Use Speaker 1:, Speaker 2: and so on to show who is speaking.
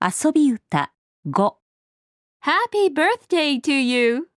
Speaker 1: 遊び歌5
Speaker 2: Happy birthday to you!